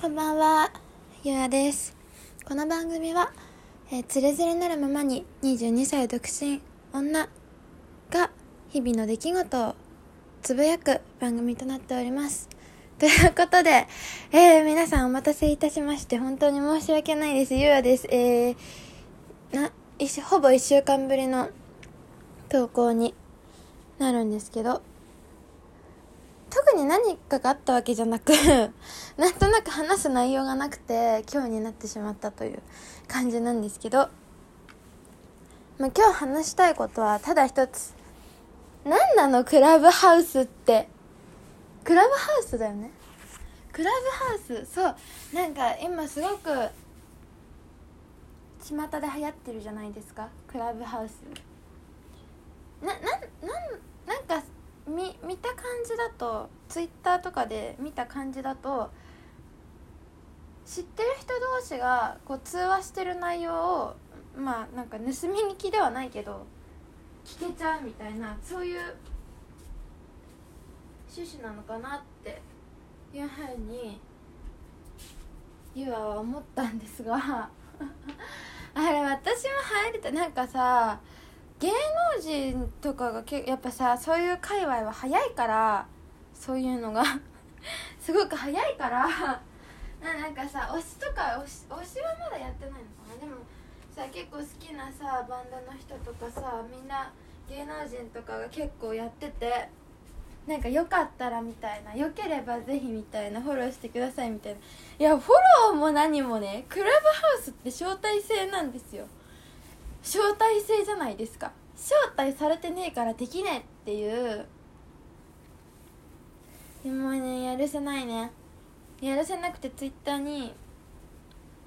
こんばんは、ゆうやです。この番組は、えー、つれづれなるままに22歳独身女が日々の出来事をつぶやく番組となっております。ということで、えー、皆さんお待たせいたしまして、本当に申し訳ないです。ゆうやです。えー、な、一ほぼ1週間ぶりの投稿になるんですけど、特に何かがあったわけじゃなく なんとなく話す内容がなくて今日になってしまったという感じなんですけど、まあ、今日話したいことはただ一つ。何なのクラブハウスって？クラブハウスだよね？クラブハウス？そう。なんか今すごく巷で流行ってるじゃないですか？クラブハウス。ななんなんなんか見見た感じだとツイッターとかで見た感じだと知ってる人同士がこう通話してる内容をまあなんか盗み聞きではないけど聞けちゃうみたいなそういう趣旨なのかなっていうふうにゆあは思ったんですが。あれ私も入りたなんかさ芸能人とかがけやっぱさそういう界隈は早いからそういうのが すごく早いからなんかさ推しとか推し推しはまだやってないのかな。でもさ結構好きなさバンドの人とかさみんな芸能人とかが結構やっててなんかよかったらみたいなよければぜひみたいなフォローしてくださいみたいな。いやフォローも何もねクラブハウスって招待制なんですよ。招待制じゃないですか。招待されてねえからできねえっていう。でもねやるせないね。やるせなくてツイッターに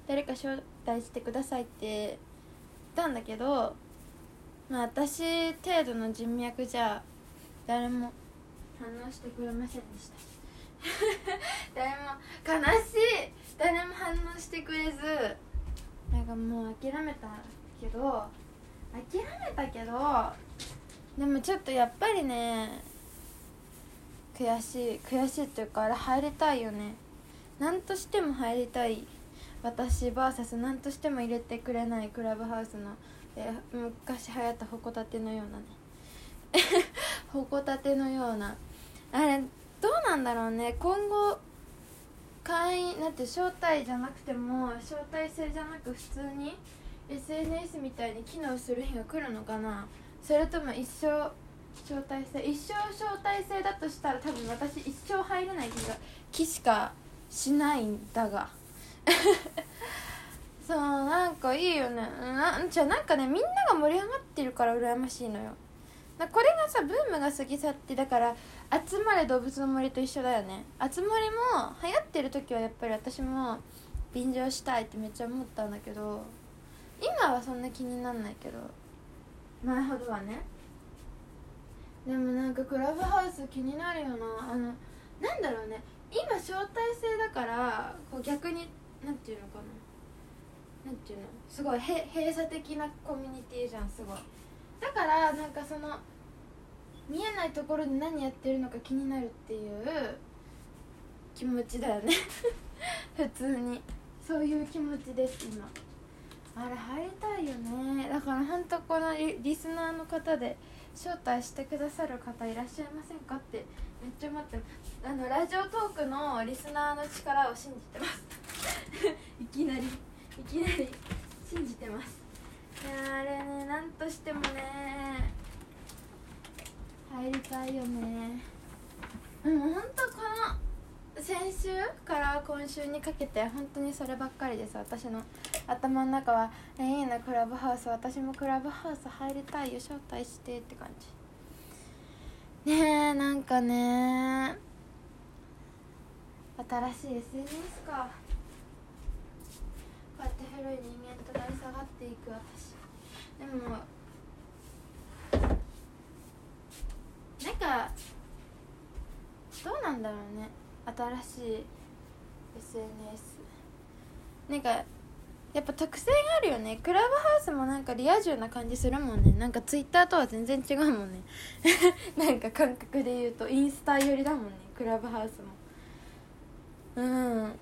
誰か招待してくださいって言ったんだけどまあ私程度の人脈じゃ誰も反応してくれませんでした。誰も悲しい。誰も反応してくれず。なんかもう諦めた。けど諦めたけどでもちょっとやっぱりね悔しい悔しいっていうかあれ入りたいよね。何としても入りたい。私 VS 何としても入れてくれない。クラブハウスのえ昔流行ったほこたてのようなね。ほこたてのような。あれどうなんだろうね。今後会員なんて招待じゃなくても招待制じゃなく普通に SNS みたいに機能する日が来るのかな？それとも一生招待制？一生招待制だとしたら多分私一生入れない気が気しかしないんだが。そうなんかいいよね。なじゃあなんかねみんなが盛り上がってるから羨ましいのよ。これがさブームが過ぎ去ってだから集まれ動物の森と一緒だよね。集まりも流行ってる時はやっぱり私も便乗したいってめっちゃ思ったんだけど。今はそんな気になんないけど。前ほどはね。でもなんかクラブハウス気になるよな。あのなんだろうね。今招待制だからこう逆になんていうのかな。なんていうの。すごいへ閉鎖的なコミュニティじゃんすごい。だからなんかその見えないところで何やってるのか気になるっていう気持ちだよね。普通に。そういう気持ちです今。あれ入りたいよね。だから本当このリリスナーの方で招待してくださる方いらっしゃいませんかってめっちゃ待ってあのラジオトークのリスナーの力を信じてます。いきなり。いきなり。信じてます。いやあれねなんとしてもね。入りたいよね。うん本当この先週から今週にかけて本当にそればっかりです。私の頭の中は「えいいなクラブハウス私もクラブハウス入りたいよ招待して」って感じ。ねえなんかね新しい SNS か。こうやって古い人間となり下がっていく私。でもなんかどうなんだろうね。新しい SNS なんかやっぱ特性があるよね。クラブハウスもなんかリア充な感じするもんね。なんかツイッターとは全然違うもんね。なんか感覚で言うとインスタ寄りだもんね。クラブハウスも。うん。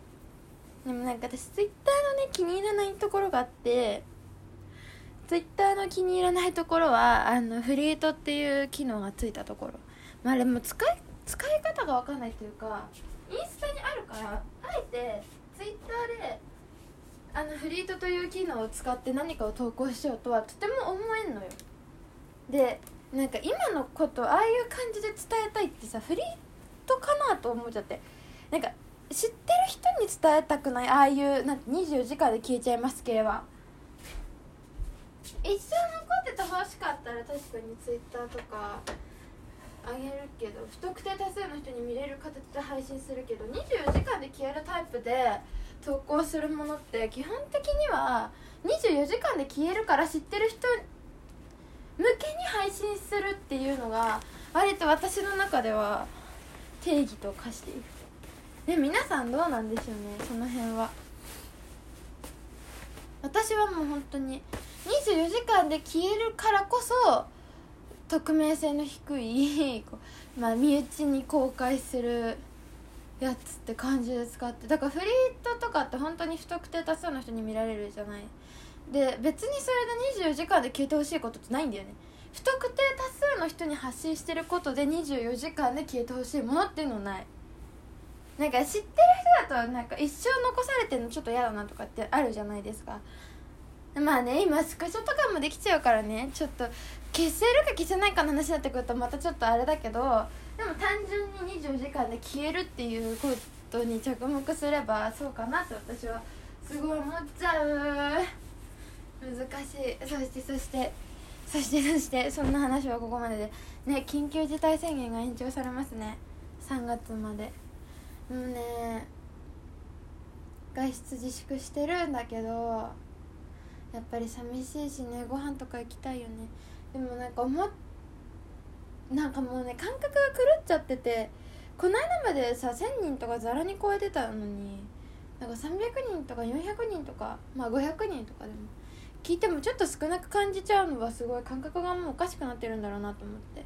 でもなんか私ツイッターのね気に入らないところがあってツイッターの気に入らないところはあのフリートっていう機能がついたところ。まあでも使い使い方が分かんないというかインスタにあるからあえてツイッターであのフリートという機能を使って何かを投稿しようとはとても思えんのよ。でなんか今のことああいう感じで伝えたいってさフリートかなと思っちゃって。なんか知ってる人に伝えたくない？ああいうなんて24時間で消えちゃいます系は。一生残っててほしかったら確かにツイッターとかあげるけど不特定多数の人に見れる形で配信するけど24時間で消えるタイプで投稿するものって基本的には24時間で消えるから知ってる人向けに配信するっていうのが割と私の中では定義と化しているで皆さんどうなんでしょうねその辺は。私はもう本当に24時間で消えるからこそ匿名性の低いこう、まあ、身内に公開するやつって感じで使ってだからフリートとかって本当に不特定多数の人に見られるじゃない。で別にそれで24時間で消えてほしいことってないんだよね。不特定多数の人に発信してることで24時間で消えてほしいものっていうのない。なんか知ってる人だとなんか一生残されてるのちょっと嫌だなとかってあるじゃないですか。まあね今スクショとかもできちゃうからね。ちょっと消せるか消せないかの話になってくるとまたちょっとあれだけどでも単純に24時間で消えるっていうことに着目すればそうかなって私はすごい思っちゃう。難しい。そしてそしてそしてそしてそんな話はここまでで。ね緊急事態宣言が延長されますね。3月まで。もうね外出自粛してるんだけどやっぱり寂しいしねご飯とか行きたいよね。でもなんか思っなんかもうね感覚が狂っちゃっててこの間までさ1000人とかざらに超えてたのになんか300人とか400人とかまあ500人とかでも聞いてもちょっと少なく感じちゃうのはすごい感覚がもうおかしくなってるんだろうなと思って。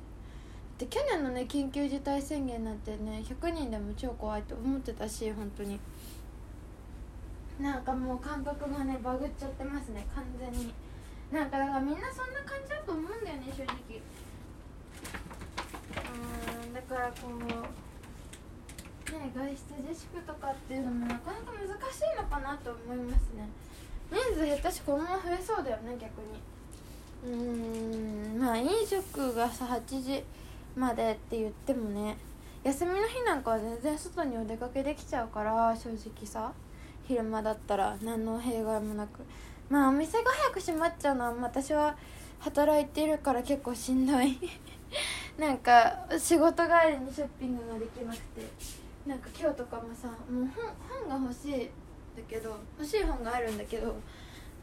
で去年のね緊急事態宣言なんてね100人でも超怖いと思ってたし本当に。なんかもう感覚がねバグっちゃってますね完全に。なんかだからみんなそんな感じだと思うんだよね正直。うんだからこうね外出自粛とかっていうのもなかなか難しいのかなと思いますね。人数減ったしこのまま増えそうだよね逆に。うーんまあ飲食がさ8時までって言ってもね休みの日なんかは全然外にお出かけできちゃうから正直さ。昼間だったら何の弊害もなくまあお店が早く閉まっちゃうのは私は働いてるから結構しんどい。なんか仕事帰りにショッピングができなくて。なんか今日とかもさもう本本が欲しいんだけど欲しい本があるんだけど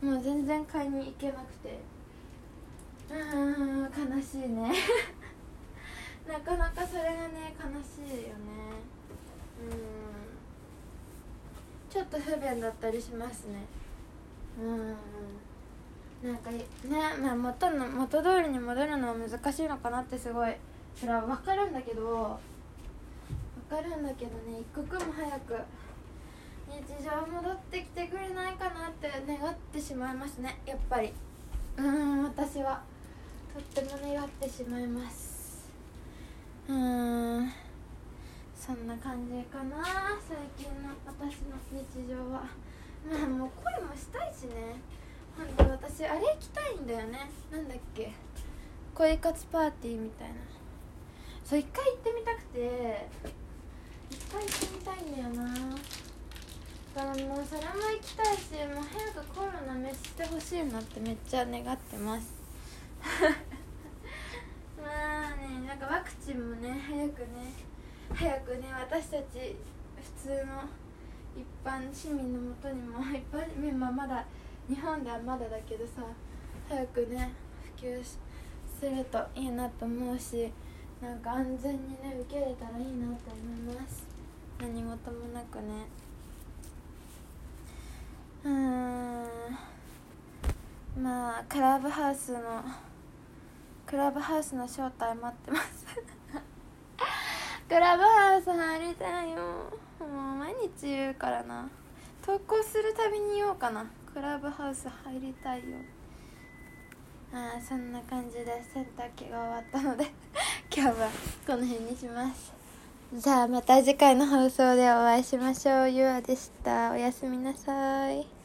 もう全然買いに行けなくて。うーん悲しいね。なかなかそれがね悲しいよね。うん。ちょっと不便だったりしますね。うんなんかねまあ元の元通りに戻るのは難しいのかなってすごい。それは分かるんだけど分かるんだけどね一刻も早く日常戻ってきてくれないかなって願ってしまいますね。やっぱり。うん私は。とっても願ってしまいます。うん。そんな感じかな最近の私の日常は。まあもう恋もしたいしね。ほんと私あれ行きたいんだよね。なんだっけ。恋活パーティーみたいな。そう一回行ってみたくて。一回行ってみたいんだよな。だからもうそれも行きたいしもう早くコロナ滅してほしいなってめっちゃ願ってます。まあねなんかワクチンもね早くね早くね私たち普通の一般市民のもとにも一般市民はまだ日本ではまだだけどさ早くね普及するといいなと思うしなんか安全にね受け入れたらいいなと思います。何事もなくね。うーん。まあクラブハウスのクラブハウスの招待待ってます。クラブハウス入りたいよ。日言うからな投稿するたびに言おうかなクラブハウス入りたいよああそんな感じで洗濯機が終わったので今日はこの辺にしますじゃあまた次回の放送でお会いしましょうゆあでしたおやすみなさい